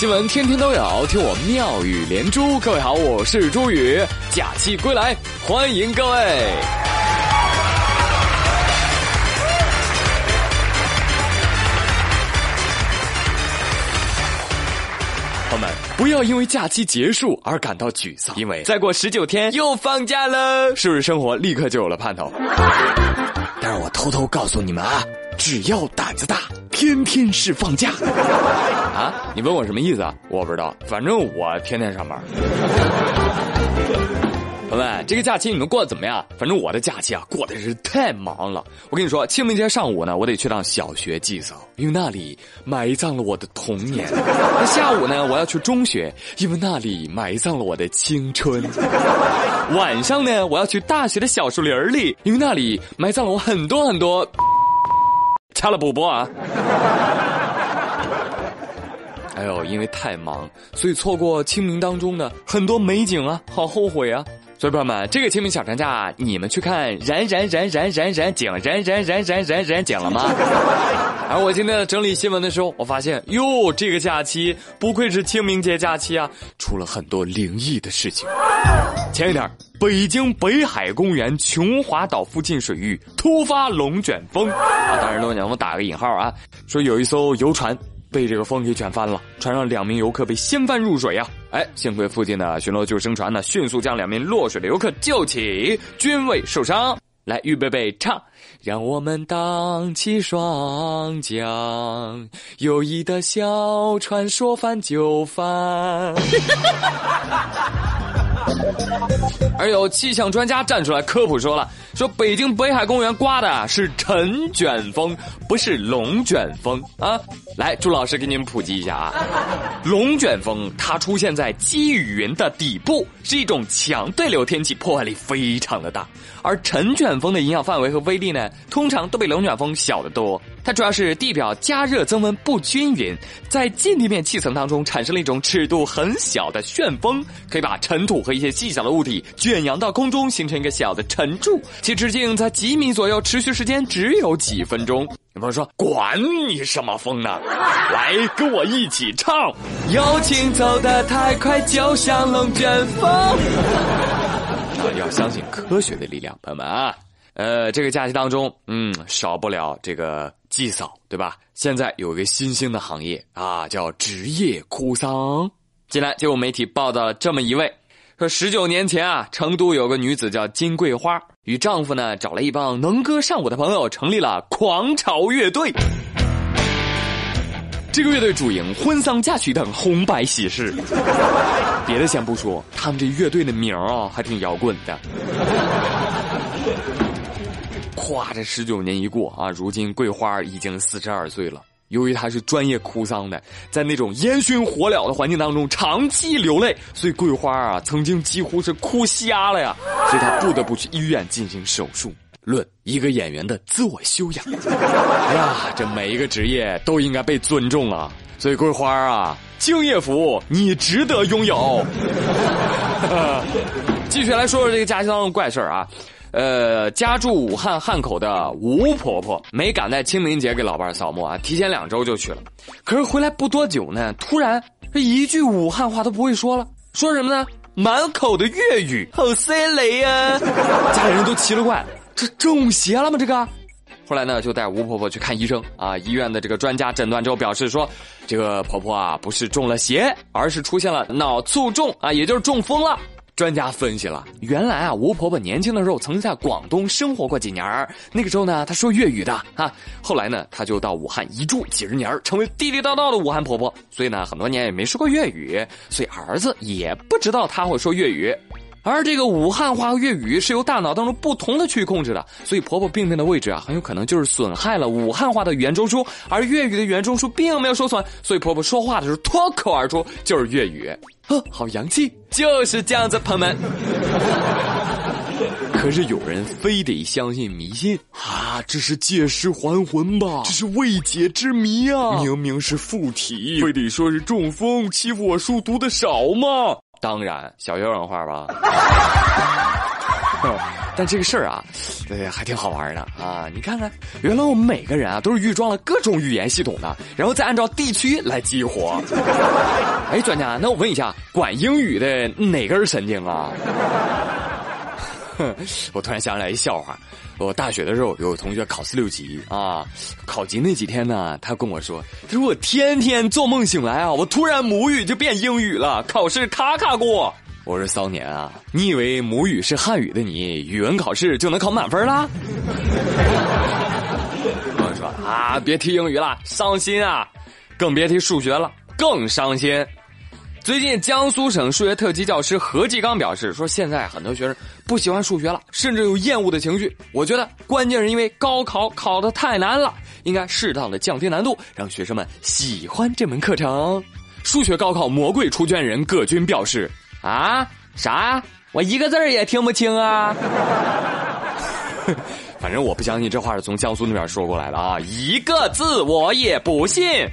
新闻天天都有，听我妙语连珠。各位好，我是朱宇，假期归来，欢迎各位。朋友们，不要因为假期结束而感到沮丧，因为再过十九天又放假了，是不是生活立刻就有了盼头？但是我偷偷告诉你们啊，只要胆子大，天天是放假。啊，你问我什么意思啊？我不知道，反正我天天上班。朋友们，这个假期你们过得怎么样？反正我的假期啊，过得是太忙了。我跟你说，清明节上午呢，我得去趟小学祭扫，因为那里埋葬了我的童年；那下午呢，我要去中学，因为那里埋葬了我的青春；晚上呢，我要去大学的小树林里，因为那里埋葬了我很多很多。掐了补播啊！哎呦，因为太忙，所以错过清明当中的很多美景啊，好后悔啊！所以朋友们，这个清明小长假，你们去看燃燃燃燃燃燃景燃燃燃燃燃燃景了吗？而我今天整理新闻的时候，我发现哟，这个假期不愧是清明节假期啊，出了很多灵异的事情。前一天，北京北海公园琼华岛附近水域突发龙卷风啊，当然龙卷风打个引号啊，说有一艘游船。被这个风给卷翻了，船上两名游客被掀翻入水呀！哎，幸亏附近的巡逻救生船呢，迅速将两名落水的游客救起，均未受伤。来，预备备，唱！让我们荡起双桨，友谊的小船说翻就翻。而有气象专家站出来科普说了，说北京北海公园刮的是尘卷风，不是龙卷风啊！来，朱老师给你们普及一下啊，龙卷风它出现在积雨云的底部，是一种强对流天气，破坏力非常的大。而尘卷风的影响范围和威力呢，通常都比龙卷风小得多。它主要是地表加热增温不均匀，在近地面气层当中产生了一种尺度很小的旋风，可以把尘土和一些细小的物体卷扬到空中，形成一个小的尘柱，其直径在几米左右，持续时间只有几分钟。有朋友说：“管你什么风呢？来跟我一起唱，友情走得太快，就像龙卷风。”啊，要相信科学的力量，朋友们啊。呃，这个假期当中，嗯，少不了这个祭扫，对吧？现在有一个新兴的行业啊，叫职业哭丧。近来就有媒体报道了这么一位，说十九年前啊，成都有个女子叫金桂花，与丈夫呢找了一帮能歌善舞的朋友，成立了狂潮乐队。这个乐队主营婚丧嫁娶等红白喜事。别的先不说，他们这乐队的名啊，还挺摇滚的。咵，这十九年一过啊，如今桂花已经四十二岁了。由于她是专业哭丧的，在那种烟熏火燎的环境当中长期流泪，所以桂花啊曾经几乎是哭瞎了呀。所以她不得不去医院进行手术。论一个演员的自我修养，哎呀，这每一个职业都应该被尊重啊。所以桂花啊，敬业福，你值得拥有。继续来说说这个家乡的怪事儿啊。呃，家住武汉汉口的吴婆婆没赶在清明节给老伴扫墓啊，提前两周就去了。可是回来不多久呢，突然这一句武汉话都不会说了，说什么呢？满口的粤语，好塞雷呀！家里人都奇了怪，这中邪了吗？这个？后来呢，就带吴婆婆去看医生啊。医院的这个专家诊断之后表示说，这个婆婆啊不是中了邪，而是出现了脑卒中啊，也就是中风了。专家分析了，原来啊，吴婆婆年轻的时候曾经在广东生活过几年那个时候呢，她说粤语的啊。后来呢，她就到武汉一住几十年成为地地道道的武汉婆婆。所以呢，很多年也没说过粤语，所以儿子也不知道她会说粤语。而这个武汉话和粤语是由大脑当中不同的区域控制的，所以婆婆病变的位置啊，很有可能就是损害了武汉话的语言中枢，而粤语的语言中枢并没有受损，所以婆婆说话的时候脱口而出就是粤语。呵好洋气，就是这样子，朋友们。可是有人非得相信迷信啊，这是借尸还魂吧？这是未解之谜啊！明明是附体，非得说是中风，欺负我书读的少吗？当然，小学文化吧。但这个事儿啊，对，还挺好玩的啊！你看看，原来我们每个人啊，都是预装了各种语言系统的，然后再按照地区来激活。哎，专家，那我问一下，管英语的哪根神经啊？我突然想起来一笑话，我大学的时候有同学考四六级啊，考级那几天呢，他跟我说，他说我天天做梦醒来啊，我突然母语就变英语了，考试咔咔过。我说骚年啊，你以为母语是汉语的你，语文考试就能考满分啦？我说啊，别提英语了，伤心啊，更别提数学了，更伤心。最近，江苏省数学特级教师何继刚表示说，现在很多学生不喜欢数学了，甚至有厌恶的情绪。我觉得关键是因为高考考的太难了，应该适当的降低难度，让学生们喜欢这门课程。数学高考魔鬼出卷人葛军表示：“啊，啥？我一个字儿也听不清啊！反正我不相信这话是从江苏那边说过来的啊，一个字我也不信。”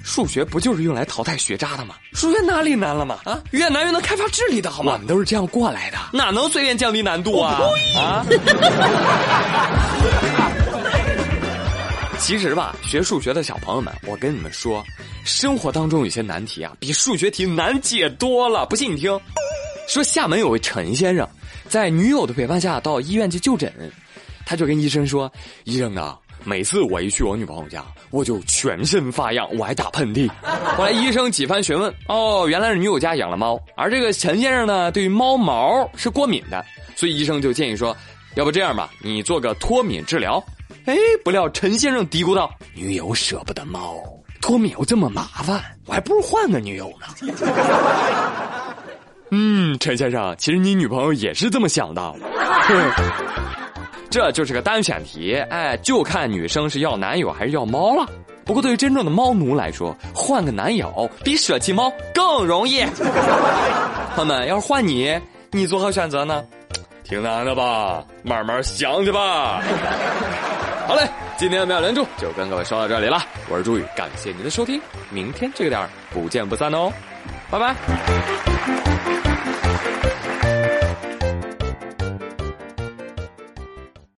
哎，数学不就是用来淘汰学渣的吗？数学哪里难了嘛？啊，越难越能开发智力的好吗？我们都是这样过来的，哪能随便降低难度啊？啊！其实吧，学数学的小朋友们，我跟你们说，生活当中有些难题啊，比数学题难解多了。不信你听，说厦门有位陈先生，在女友的陪伴下到医院去就诊，他就跟医生说：“医生啊。”每次我一去我女朋友家，我就全身发痒，我还打喷嚏。后来医生几番询问，哦，原来是女友家养了猫，而这个陈先生呢，对于猫毛是过敏的，所以医生就建议说，要不这样吧，你做个脱敏治疗。哎，不料陈先生嘀咕道：“女友舍不得猫，脱敏又这么麻烦，我还不如换个女友呢。”嗯，陈先生，其实你女朋友也是这么想的。这就是个单选题，哎，就看女生是要男友还是要猫了。不过对于真正的猫奴来说，换个男友比舍弃猫更容易。朋友们，要是换你，你做何选择呢？挺难的吧，慢慢想去吧。好嘞，今天的妙连珠就跟各位说到这里了。我是朱宇，感谢您的收听，明天这个点儿不见不散哦，拜拜。